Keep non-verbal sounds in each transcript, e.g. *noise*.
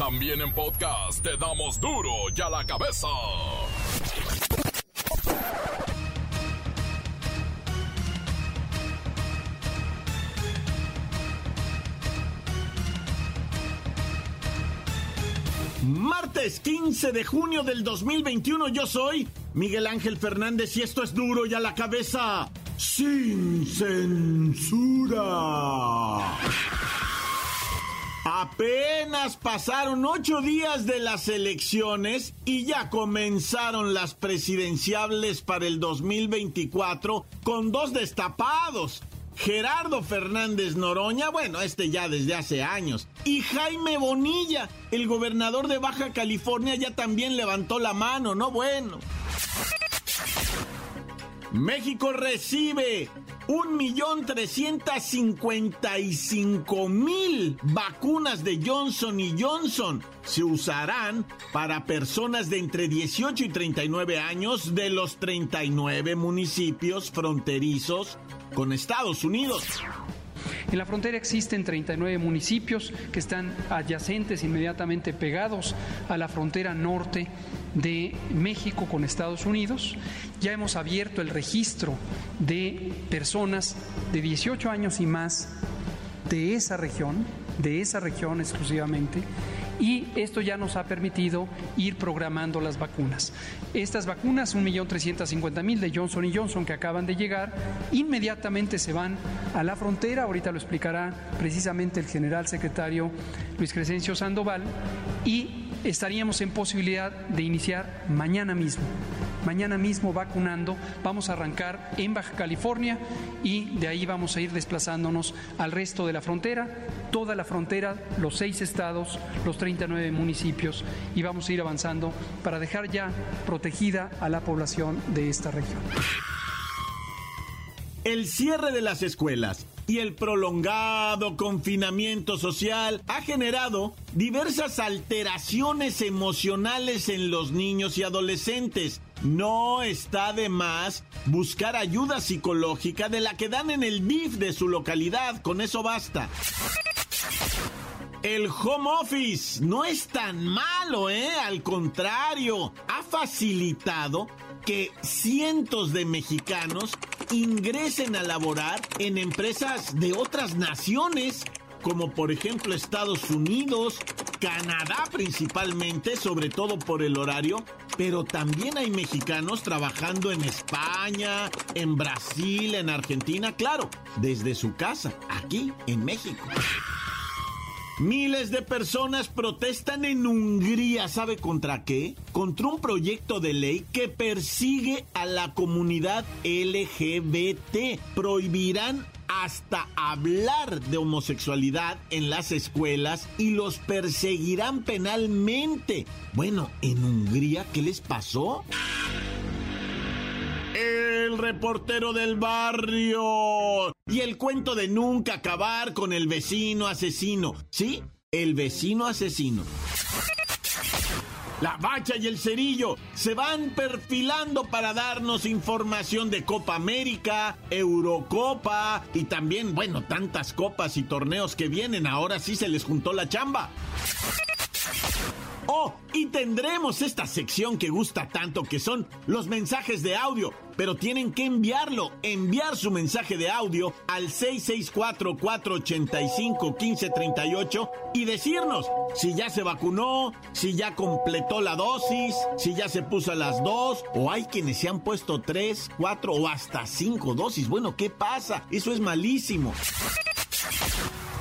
También en podcast te damos duro y a la cabeza. Martes 15 de junio del 2021 yo soy Miguel Ángel Fernández y esto es duro y a la cabeza sin censura. Apenas pasaron ocho días de las elecciones y ya comenzaron las presidenciables para el 2024 con dos destapados. Gerardo Fernández Noroña, bueno, este ya desde hace años, y Jaime Bonilla, el gobernador de Baja California, ya también levantó la mano, ¿no? Bueno. México recibe 1.355.000 vacunas de Johnson y Johnson. Se usarán para personas de entre 18 y 39 años de los 39 municipios fronterizos con Estados Unidos. En la frontera existen 39 municipios que están adyacentes, inmediatamente pegados a la frontera norte de México con Estados Unidos. Ya hemos abierto el registro de personas de 18 años y más de esa región, de esa región exclusivamente, y esto ya nos ha permitido ir programando las vacunas. Estas vacunas, 1.350.000 de Johnson Johnson que acaban de llegar, inmediatamente se van a la frontera, ahorita lo explicará precisamente el general secretario Luis Crescencio Sandoval, y estaríamos en posibilidad de iniciar mañana mismo. Mañana mismo vacunando, vamos a arrancar en Baja California y de ahí vamos a ir desplazándonos al resto de la frontera, toda la frontera, los seis estados, los 39 municipios y vamos a ir avanzando para dejar ya protegida a la población de esta región. El cierre de las escuelas y el prolongado confinamiento social ha generado diversas alteraciones emocionales en los niños y adolescentes. No está de más buscar ayuda psicológica de la que dan en el DIF de su localidad, con eso basta. El home office no es tan malo, ¿eh? Al contrario, ha facilitado que cientos de mexicanos ingresen a laborar en empresas de otras naciones, como por ejemplo Estados Unidos, Canadá principalmente, sobre todo por el horario, pero también hay mexicanos trabajando en España, en Brasil, en Argentina, claro, desde su casa, aquí en México. Miles de personas protestan en Hungría, ¿sabe contra qué? Contra un proyecto de ley que persigue a la comunidad LGBT. Prohibirán hasta hablar de homosexualidad en las escuelas y los perseguirán penalmente. Bueno, en Hungría, ¿qué les pasó? El reportero del barrio. Y el cuento de nunca acabar con el vecino asesino. ¿Sí? El vecino asesino. La bacha y el cerillo se van perfilando para darnos información de Copa América, Eurocopa y también, bueno, tantas copas y torneos que vienen. Ahora sí se les juntó la chamba. Oh, y tendremos esta sección que gusta tanto que son los mensajes de audio, pero tienen que enviarlo, enviar su mensaje de audio al 664-485-1538 y decirnos si ya se vacunó, si ya completó la dosis, si ya se puso a las dos, o hay quienes se han puesto tres, cuatro o hasta cinco dosis. Bueno, ¿qué pasa? Eso es malísimo.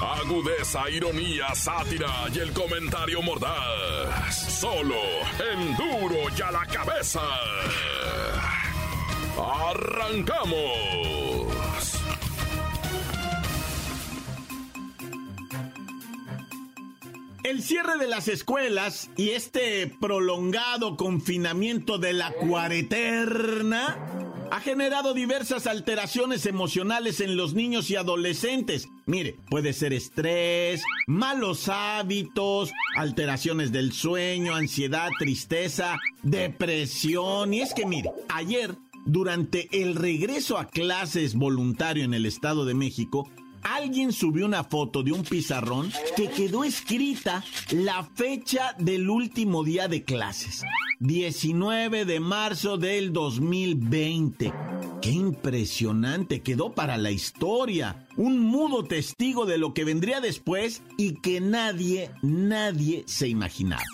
Agudeza, ironía, sátira y el comentario mordaz. Solo en duro y a la cabeza. ¡Arrancamos! El cierre de las escuelas y este prolongado confinamiento de la cuareterna ha generado diversas alteraciones emocionales en los niños y adolescentes. Mire, puede ser estrés, malos hábitos, alteraciones del sueño, ansiedad, tristeza, depresión. Y es que mire, ayer, durante el regreso a clases voluntario en el Estado de México, alguien subió una foto de un pizarrón que quedó escrita la fecha del último día de clases. 19 de marzo del 2020. ¡Qué impresionante! Quedó para la historia. Un mudo testigo de lo que vendría después y que nadie, nadie se imaginaba.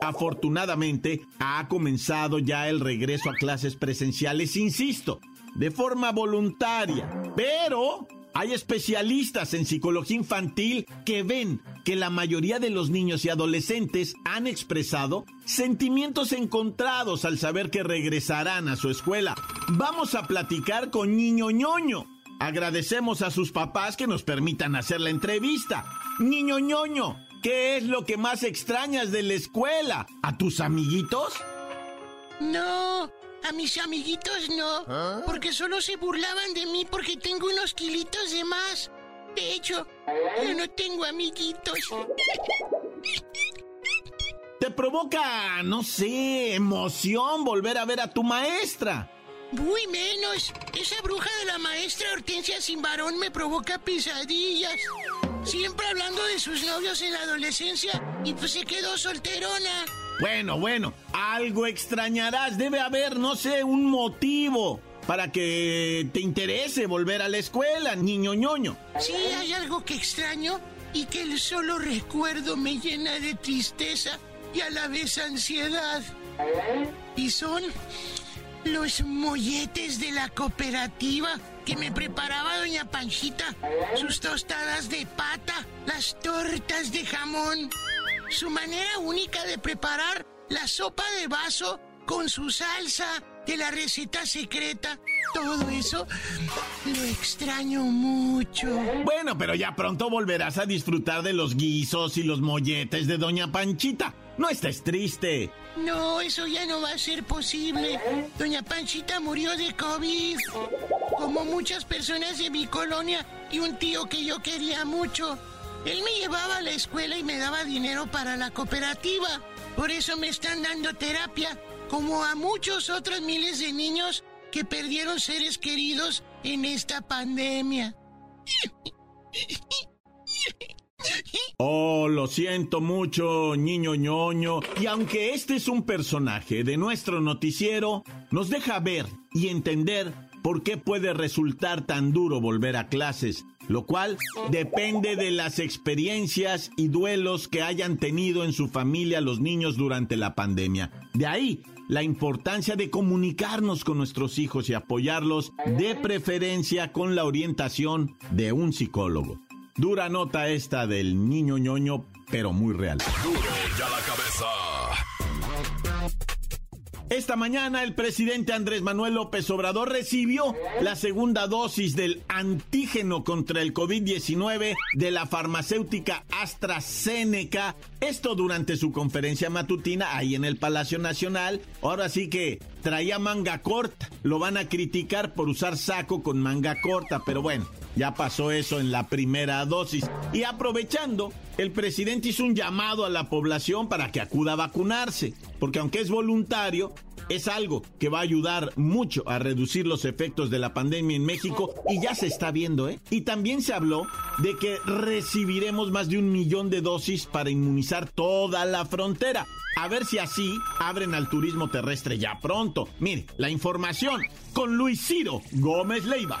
Afortunadamente, ha comenzado ya el regreso a clases presenciales, insisto, de forma voluntaria. Pero hay especialistas en psicología infantil que ven que la mayoría de los niños y adolescentes han expresado sentimientos encontrados al saber que regresarán a su escuela. Vamos a platicar con Niño ñoño. Agradecemos a sus papás que nos permitan hacer la entrevista. Niño ñoño, ¿qué es lo que más extrañas de la escuela? ¿A tus amiguitos? No, a mis amiguitos no, ¿Ah? porque solo se burlaban de mí porque tengo unos kilitos de más. De hecho, yo no tengo amiguitos. ¿Te provoca, no sé, emoción volver a ver a tu maestra? Muy menos. Esa bruja de la maestra Hortensia sin varón me provoca pesadillas. Siempre hablando de sus novios en la adolescencia y pues se quedó solterona. Bueno, bueno, algo extrañarás. Debe haber, no sé, un motivo para que te interese volver a la escuela, niño ñoño. Sí, hay algo que extraño y que el solo recuerdo me llena de tristeza y a la vez ansiedad. Y son los molletes de la cooperativa que me preparaba doña Panchita, sus tostadas de pata, las tortas de jamón su manera única de preparar la sopa de vaso con su salsa de la receta secreta. Todo eso lo extraño mucho. Bueno, pero ya pronto volverás a disfrutar de los guisos y los molletes de Doña Panchita. No estés triste. No, eso ya no va a ser posible. Doña Panchita murió de COVID. Como muchas personas de mi colonia y un tío que yo quería mucho. Él me llevaba a la escuela y me daba dinero para la cooperativa. Por eso me están dando terapia, como a muchos otros miles de niños que perdieron seres queridos en esta pandemia. Oh, lo siento mucho, niño ñoño. Y aunque este es un personaje de nuestro noticiero, nos deja ver y entender por qué puede resultar tan duro volver a clases lo cual depende de las experiencias y duelos que hayan tenido en su familia los niños durante la pandemia. De ahí la importancia de comunicarnos con nuestros hijos y apoyarlos de preferencia con la orientación de un psicólogo. Dura nota esta del niño ñoño, pero muy real. Duro ya la cabeza. Esta mañana el presidente Andrés Manuel López Obrador recibió la segunda dosis del antígeno contra el COVID-19 de la farmacéutica AstraZeneca. Esto durante su conferencia matutina ahí en el Palacio Nacional. Ahora sí que traía manga corta. Lo van a criticar por usar saco con manga corta, pero bueno. Ya pasó eso en la primera dosis. Y aprovechando, el presidente hizo un llamado a la población para que acuda a vacunarse, porque aunque es voluntario, es algo que va a ayudar mucho a reducir los efectos de la pandemia en México y ya se está viendo, ¿eh? Y también se habló de que recibiremos más de un millón de dosis para inmunizar toda la frontera. A ver si así abren al turismo terrestre ya pronto. Mire, la información con Luis Ciro Gómez Leiva.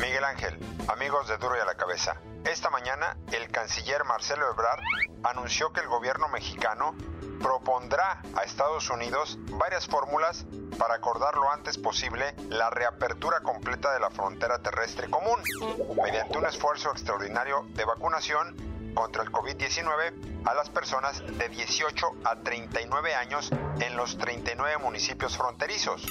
Miguel Ángel, amigos de Duro y a la Cabeza. Esta mañana, el canciller Marcelo Ebrard anunció que el gobierno mexicano propondrá a Estados Unidos varias fórmulas para acordar lo antes posible la reapertura completa de la frontera terrestre común, mediante un esfuerzo extraordinario de vacunación contra el COVID-19 a las personas de 18 a 39 años en los 39 municipios fronterizos.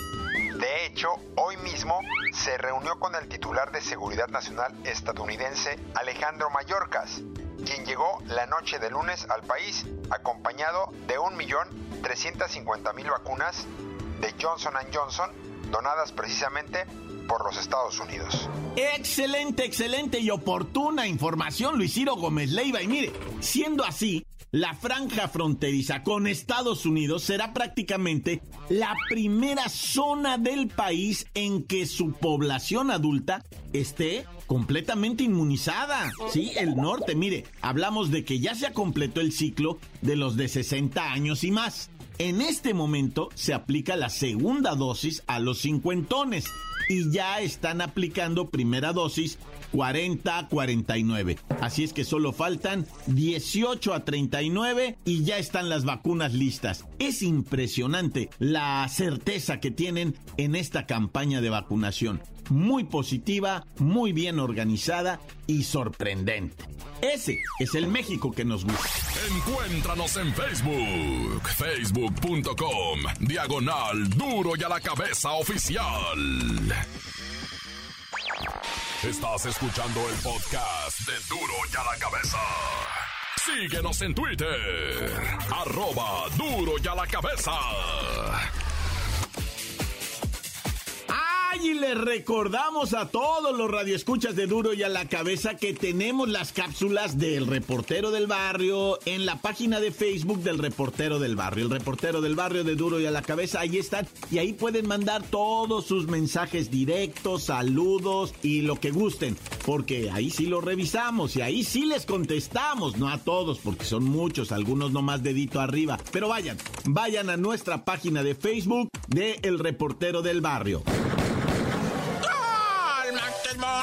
De hecho, hoy mismo se reunió con el titular de Seguridad Nacional estadounidense Alejandro Mayorkas, quien llegó la noche de lunes al país acompañado de 1.350.000 vacunas de Johnson Johnson, donadas precisamente por los Estados Unidos. Excelente, excelente y oportuna información, Luis Ciro Gómez Leiva. Y mire, siendo así, la franja fronteriza con Estados Unidos será prácticamente la primera zona del país en que su población adulta esté completamente inmunizada. Sí, el norte, mire, hablamos de que ya se ha completado el ciclo de los de 60 años y más. En este momento se aplica la segunda dosis a los cincuentones y ya están aplicando primera dosis 40 a 49. Así es que solo faltan 18 a 39 y ya están las vacunas listas. Es impresionante la certeza que tienen en esta campaña de vacunación. Muy positiva, muy bien organizada y sorprendente. Ese es el México que nos gusta. Encuéntranos en Facebook, facebook.com, diagonal duro y a la cabeza oficial. Estás escuchando el podcast de duro y a la cabeza. Síguenos en Twitter, arroba duro y a la cabeza. Y les recordamos a todos los radioescuchas de Duro y a la cabeza que tenemos las cápsulas del reportero del barrio en la página de Facebook del reportero del barrio. El reportero del barrio de Duro y a la cabeza, ahí están. Y ahí pueden mandar todos sus mensajes directos, saludos y lo que gusten. Porque ahí sí lo revisamos y ahí sí les contestamos. No a todos, porque son muchos, algunos nomás dedito arriba. Pero vayan, vayan a nuestra página de Facebook de El Reportero del Barrio.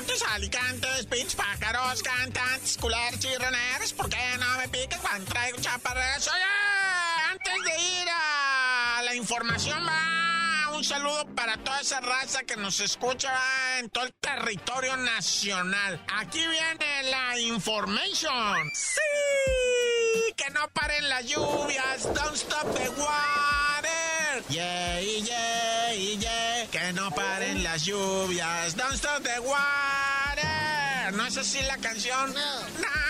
Montes, Alicantes, Pits, Pájaros, Cantantes, Culeros, Chirroneros, ¿por qué no me piques cuando traigo chaparreras? Oye, antes de ir a la información, va un saludo para toda esa raza que nos escucha en todo el territorio nacional. Aquí viene la information. Sí, que no paren las lluvias, don't stop the water. Yeah, yeah, yeah, que no paren las lluvias, don't stop the water. ¿No es así la canción? No.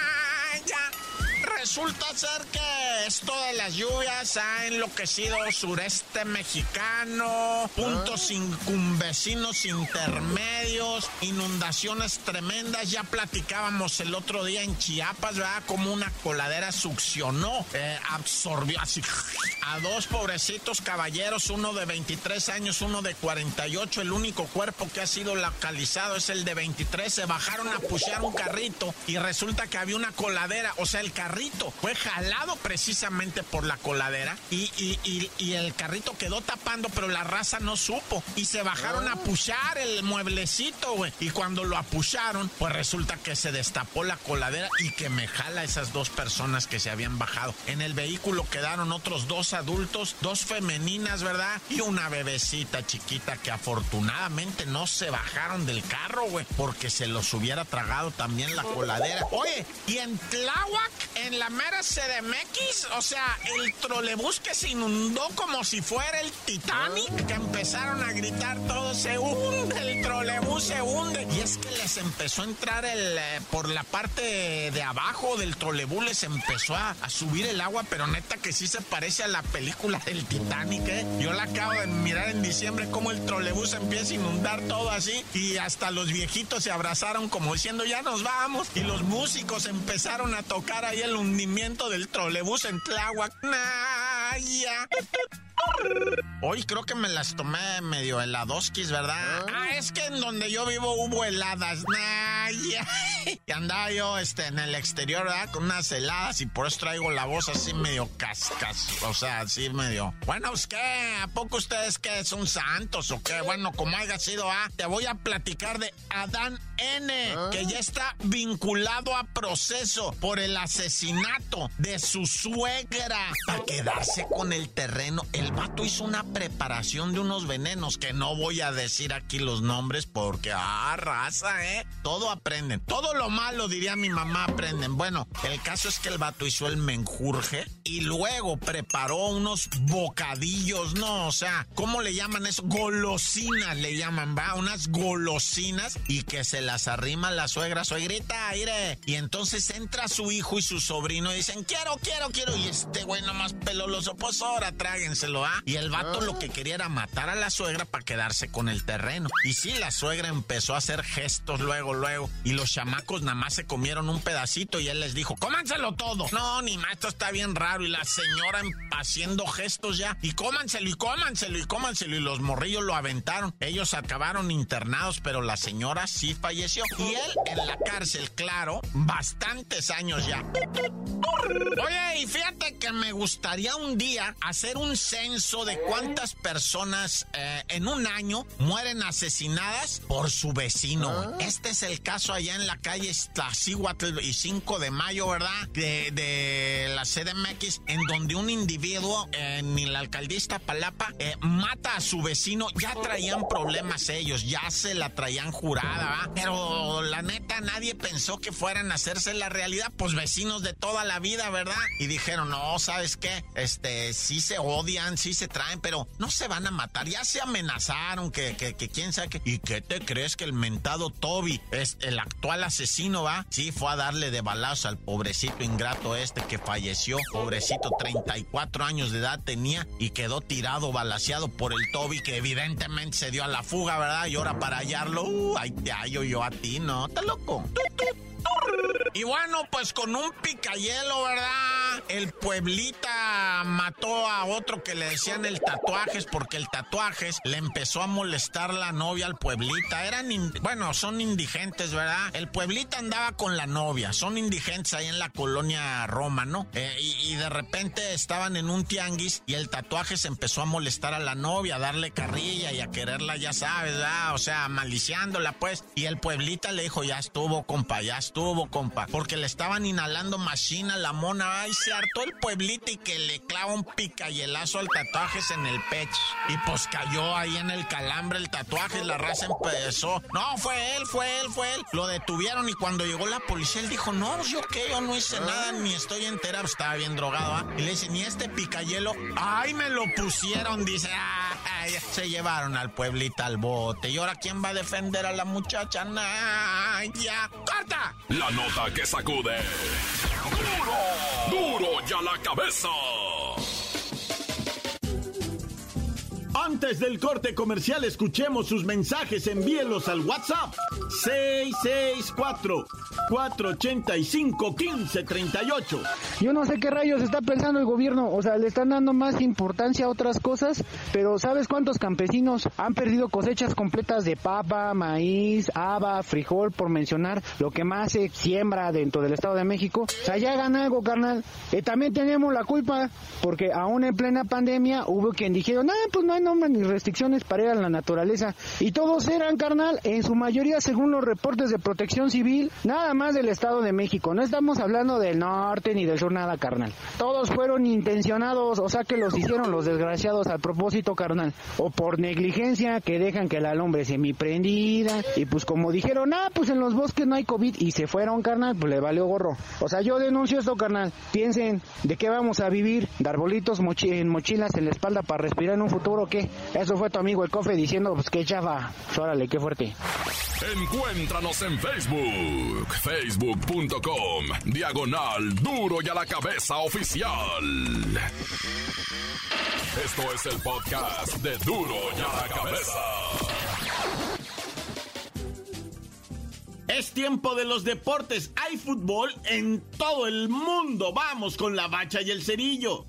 Resulta ser que esto de las lluvias ha enloquecido sureste mexicano, puntos circunvecinos intermedios, inundaciones tremendas. Ya platicábamos el otro día en Chiapas, ¿verdad? Como una coladera succionó, eh, absorbió así a dos pobrecitos caballeros, uno de 23 años, uno de 48. El único cuerpo que ha sido localizado es el de 23. Se bajaron a pusear un carrito y resulta que había una coladera, o sea, el carrito fue jalado precisamente por la coladera y, y, el carrito quedó tapando, pero la raza no supo y se bajaron a puchar el mueblecito, güey. Y cuando lo apucharon, pues resulta que se destapó la coladera y que me jala esas dos personas que se habían bajado. En el vehículo quedaron otros dos adultos, dos femeninas, ¿verdad? Y una bebecita chiquita que afortunadamente no se bajaron del carro, güey, porque se los hubiera tragado también la coladera. Oye, y en Tláhuac, en la mera CDMX, o sea, el trolebús que se inundó como si fuera el Titanic, que empezaron a gritar todo se hunde, el trolebús se hunde. Y es que les empezó a entrar el, eh, por la parte de abajo del trolebús, les empezó a, subir el agua, pero neta que sí se parece a la película del Titanic, ¿eh? Yo la acabo de mirar en diciembre como el trolebús empieza a inundar todo así y hasta los viejitos se abrazaron como diciendo ya nos vamos y los músicos empezaron a tocar ahí el hundimiento del trolebús en Tláhuac. Hoy creo que me las tomé medio heladoskis, ¿verdad? Ah, ah es que en donde yo vivo hubo heladas. *laughs* y andaba yo este, en el exterior, ¿verdad? Con unas heladas y por eso traigo la voz así medio cascas. O sea, así medio. Bueno, pues qué, ¿a poco ustedes que son santos o qué? Bueno, como haya sido, ah, te voy a platicar de Adán N, que ya está vinculado a proceso por el asesinato de su suegra para quedarse con el terreno. El vato hizo una preparación de unos venenos que no voy a decir aquí los nombres porque, ah, raza, ¿eh? Todo aprenden. Todo lo malo, diría mi mamá, aprenden. Bueno, el caso es que el vato hizo el menjurje y luego preparó unos bocadillos, ¿no? O sea, ¿cómo le llaman eso? Golosinas le llaman, ¿va? Unas golosinas y que se las arrima la suegra, suegrita, aire. Y entonces entra su hijo y su sobrino y dicen, quiero, quiero, quiero. Y este güey nomás peloloso, pues ahora tráguenselo, ¿ah? Y el vato lo que quería era matar a la suegra para quedarse con el terreno. Y sí, la suegra empezó a hacer gestos luego, luego. Y los chamacos nada más se comieron un pedacito y él les dijo, cómanselo todo. No, ni más, esto está bien raro. Y la señora haciendo gestos ya. Y cómanselo y cómanselo y cómanselo. Y los morrillos lo aventaron. Ellos acabaron internados, pero la señora sí falleció. Y él en la cárcel, claro, bastantes años ya. Oye, y fíjate que me gustaría un día hacer un censo de cuántas personas eh, en un año mueren asesinadas por su vecino. Ah. Este es el caso allá en la calle Tlacíhuatl y 5 de mayo, ¿verdad? De, de la CDMX, en donde un individuo en la alcaldista Palapa eh, mata a su vecino. Ya traían problemas ellos, ya se la traían jurada, ¿verdad? Pero la neta, nadie pensó que fueran a hacerse la realidad, pues vecinos de toda la vida, ¿verdad? Y dijeron, no, ¿sabes qué? Este, sí se odian, sí se traen, pero no se van a matar. Ya se amenazaron que, que, que quién sabe qué. ¿Y qué te crees que el mentado Toby es el actual asesino, va? Sí, fue a darle de balazo al pobrecito ingrato este que falleció. Pobrecito, 34 años de edad tenía y quedó tirado, balaseado por el Toby que evidentemente se dio a la fuga, ¿verdad? Y ahora para hallarlo, uh, ay, te hallo yo a ti, ¿no? ¿Estás loco? Y bueno, pues con un picayelo, ¿verdad? El Pueblita mató a otro que le decían el tatuajes porque el tatuajes le empezó a molestar la novia al Pueblita. Eran, bueno, son indigentes, ¿verdad? El Pueblita andaba con la novia, son indigentes ahí en la colonia Roma, ¿no? Eh, y, de repente estaban en un tianguis y el tatuaje se empezó a molestar a la novia, a darle carrilla y a quererla, ya sabes, ¿verdad? O sea, maliciándola, pues. Y el Pueblita le dijo, ya estuvo, compa, ya estuvo, compa porque le estaban inhalando machina la mona. Ay, se hartó el pueblito y que le clava un picayelazo al tatuajes en el pecho. Y pues cayó ahí en el calambre el tatuaje, la raza empezó. No, fue él, fue él, fue él. Lo detuvieron y cuando llegó la policía, él dijo, no, pues, yo qué, yo no hice nada, ni estoy entera, pues, estaba bien drogado, ¿ah? Y le dice, ni este picayelo. Ay, me lo pusieron, dice, ay, se llevaron al pueblito al bote. ¿Y ahora quién va a defender a la muchacha? Nah, ya, corta. La nota que sacude. ¡Duro! ¡Duro ya la cabeza! Antes del corte comercial, escuchemos sus mensajes. Envíelos al WhatsApp 664 485-1538. Yo no sé qué rayos está pensando el gobierno, o sea, le están dando más importancia a otras cosas, pero ¿sabes cuántos campesinos han perdido cosechas completas de papa, maíz, haba, frijol, por mencionar lo que más se siembra dentro del Estado de México? O sea, ya hagan algo, carnal. Y también tenemos la culpa, porque aún en plena pandemia hubo quien dijeron, no, pues no hay nombre ni restricciones para ir a la naturaleza. Y todos eran, carnal, en su mayoría según los reportes de protección civil, nada más del Estado de México. No estamos hablando del norte ni del sur, nada, carnal. Todos fueron intencionados, o sea que los hicieron los desgraciados al propósito, carnal. O por negligencia, que dejan que la lumbre prendida Y pues como dijeron, ah, pues en los bosques no hay COVID y se fueron, carnal, pues le valió gorro. O sea, yo denuncio esto, carnal. Piensen, ¿de qué vamos a vivir? ¿De arbolitos en mochilas en la espalda para respirar en un futuro o qué? Eso fue tu amigo el cofe diciendo, pues que chafa. Órale, qué fuerte. Encuéntranos en Facebook facebook.com diagonal duro y a la cabeza oficial. Esto es el podcast de duro y a la cabeza. Es tiempo de los deportes. Hay fútbol en todo el mundo. Vamos con la bacha y el cerillo.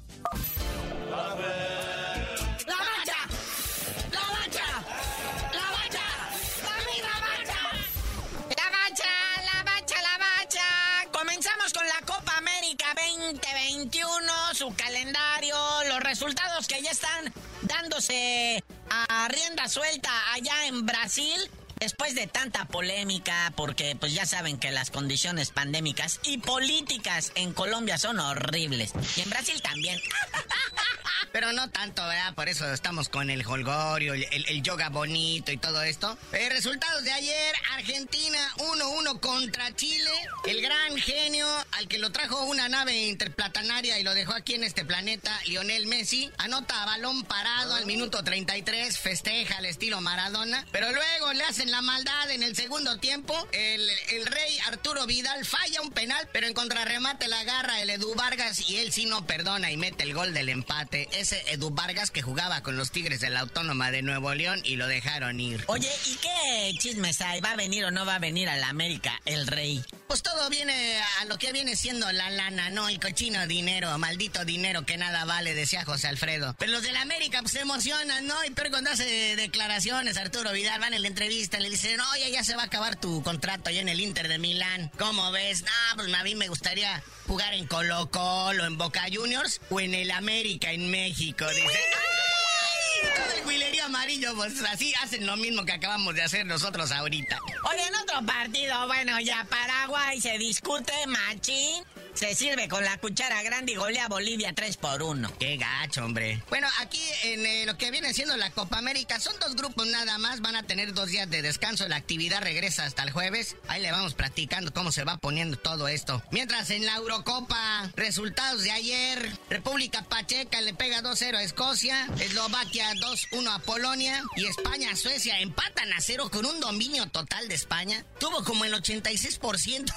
Resultados que ya están dándose a rienda suelta allá en Brasil. Después de tanta polémica, porque pues ya saben que las condiciones pandémicas y políticas en Colombia son horribles. Y en Brasil también. *laughs* pero no tanto, ¿verdad? Por eso estamos con el holgorio, el, yoga bonito y todo esto. Eh, resultados de ayer, Argentina 1-1 contra Chile. El gran genio al que lo trajo una nave interplatanaria y lo dejó aquí en este planeta, Lionel Messi, anota balón parado al minuto 33, festeja al estilo Maradona, pero luego le hacen la maldad en el segundo tiempo. El, el rey Arturo Vidal falla un penal, pero en contrarremate la agarra el Edu Vargas y él sí no perdona y mete el gol del empate. Ese Edu Vargas que jugaba con los Tigres de la Autónoma de Nuevo León y lo dejaron ir. Oye, ¿y qué chismes hay? ¿Va a venir o no va a venir a la América el rey? Pues todo viene a lo que viene siendo la lana, ¿no? El cochino dinero, maldito dinero que nada vale, decía José Alfredo. Pero los de la América pues, se emocionan, ¿no? Y pero cuando hace declaraciones, Arturo Vidal van en la entrevista, le dicen, oye, ya se va a acabar tu contrato allá en el Inter de Milán. ¿Cómo ves? Ah, pues a mí me gustaría jugar en Colo Colo, en Boca Juniors o en el América en México. Dice, ¡ay! Huilerío amarillo, pues así hacen lo mismo que acabamos de hacer nosotros ahorita. Oye, en otro partido, bueno, ya Paraguay se discute, machín. Se sirve con la cuchara grande y golea Bolivia 3 por 1. Qué gacho, hombre. Bueno, aquí en eh, lo que viene siendo la Copa América son dos grupos nada más. Van a tener dos días de descanso. La actividad regresa hasta el jueves. Ahí le vamos practicando cómo se va poniendo todo esto. Mientras en la Eurocopa, resultados de ayer: República Pacheca le pega 2-0 a Escocia, Eslovaquia 2-1 a Polonia y España, Suecia empatan a 0 con un dominio total de España. Tuvo como el 86%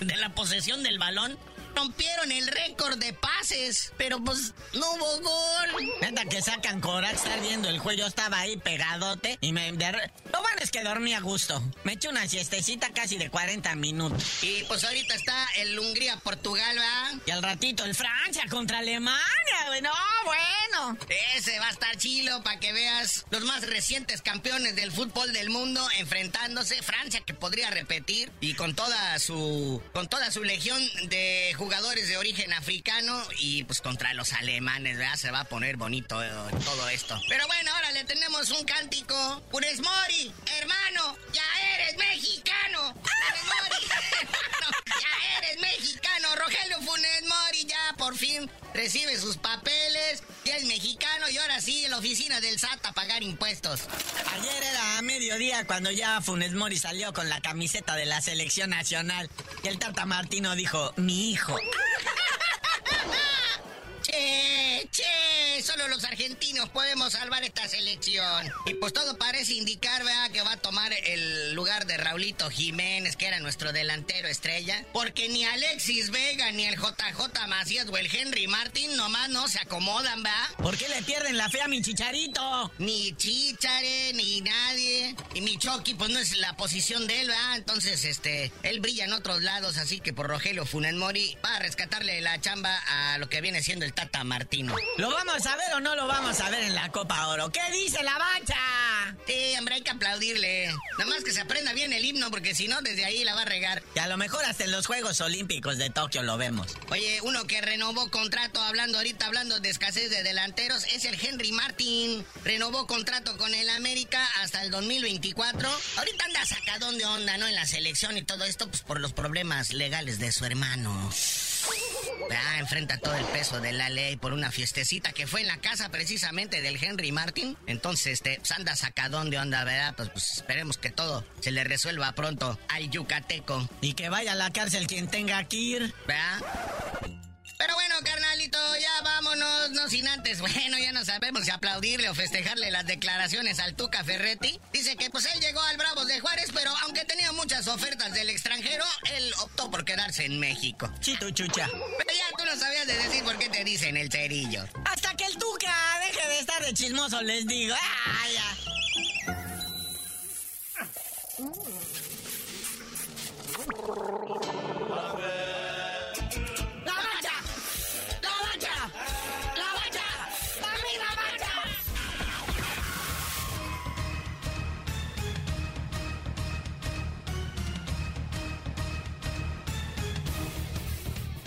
*laughs* de la posesión del balón rompieron el récord de pases, pero pues no hubo gol. Neta que sacan coraje estar viendo el juego. Yo estaba ahí pegadote y me... Lo bueno es que dormí a gusto. Me eché una siestecita casi de 40 minutos. Y pues ahorita está el Hungría-Portugal, ¿verdad? Y al ratito el Francia contra Alemania, güey. No, bueno. Ese va a estar chilo para que veas los más recientes campeones del fútbol del mundo enfrentándose. Francia que podría repetir y con toda su... con toda su legión de jugadores de origen africano y pues contra los alemanes, ¿verdad? Se va a poner bonito eh, todo esto. Pero bueno, ahora le tenemos un cántico. Funes Mori, hermano, ya eres mexicano. Funes Mori, *laughs* hermano, ya eres mexicano. Rogelio Funes Mori ya por fin recibe sus papeles, ya es mexicano y ahora sí en la oficina del SAT a pagar impuestos. Ayer era a mediodía cuando ya Funes Mori salió con la camiseta de la selección nacional y el Tata Martino dijo, mi hijo. *laughs* che, che, solo los argentinos podemos salvar esta selección. Y pues todo parece indicar, ¿verdad? Que va a tomar el lugar de Raulito Jiménez, que era nuestro delantero estrella. Porque ni Alexis Vega, ni el JJ Macías o el Henry Martin nomás no se acomodan, ¿verdad? ¿Por qué le pierden la fe a mi chicharito? Ni Chichare, ni nadie. Y mi Chucky, pues no es la posición de él, ¿verdad? Entonces, este, él brilla en otros lados, así que por Rogelio Funenmori va a rescatarle la chamba a lo que viene siendo el Tata Martino. ¿Lo vamos a ver o no lo vamos a ver en la Copa Oro? ¿Qué dice la bacha? Sí, hombre, hay que aplaudirle. Nada más que se aprenda bien el himno, porque si no, desde ahí la va a regar. Y a lo mejor hasta en los Juegos Olímpicos de Tokio lo vemos. Oye, uno que renovó contrato, hablando ahorita, hablando de escasez de delanteros, es el Henry Martin. Renovó contrato con el América hasta el 2024. Ahorita anda sacadón de onda, ¿no? En la selección y todo esto, pues por los problemas legales de su hermano. Ah, enfrenta todo el peso de la ley por una fiestecita que fue en la casa precisamente del Henry Martin. Entonces, este, pues anda sacadón de onda, ¿verdad? Pues, pues, esperemos que todo se le resuelva pronto al yucateco. Y que vaya a la cárcel quien tenga que ir. ¿Verdad? Pero bueno, no sin antes. Bueno, ya no sabemos si aplaudirle o festejarle las declaraciones al Tuca Ferretti. Dice que pues él llegó al Bravos de Juárez, pero aunque tenía muchas ofertas del extranjero, él optó por quedarse en México. Chito chucha. Pero ya tú no sabías de decir por qué te dicen el cerillo. Hasta que el Tuca deje de estar de chismoso, les digo. ¡Ah, ya!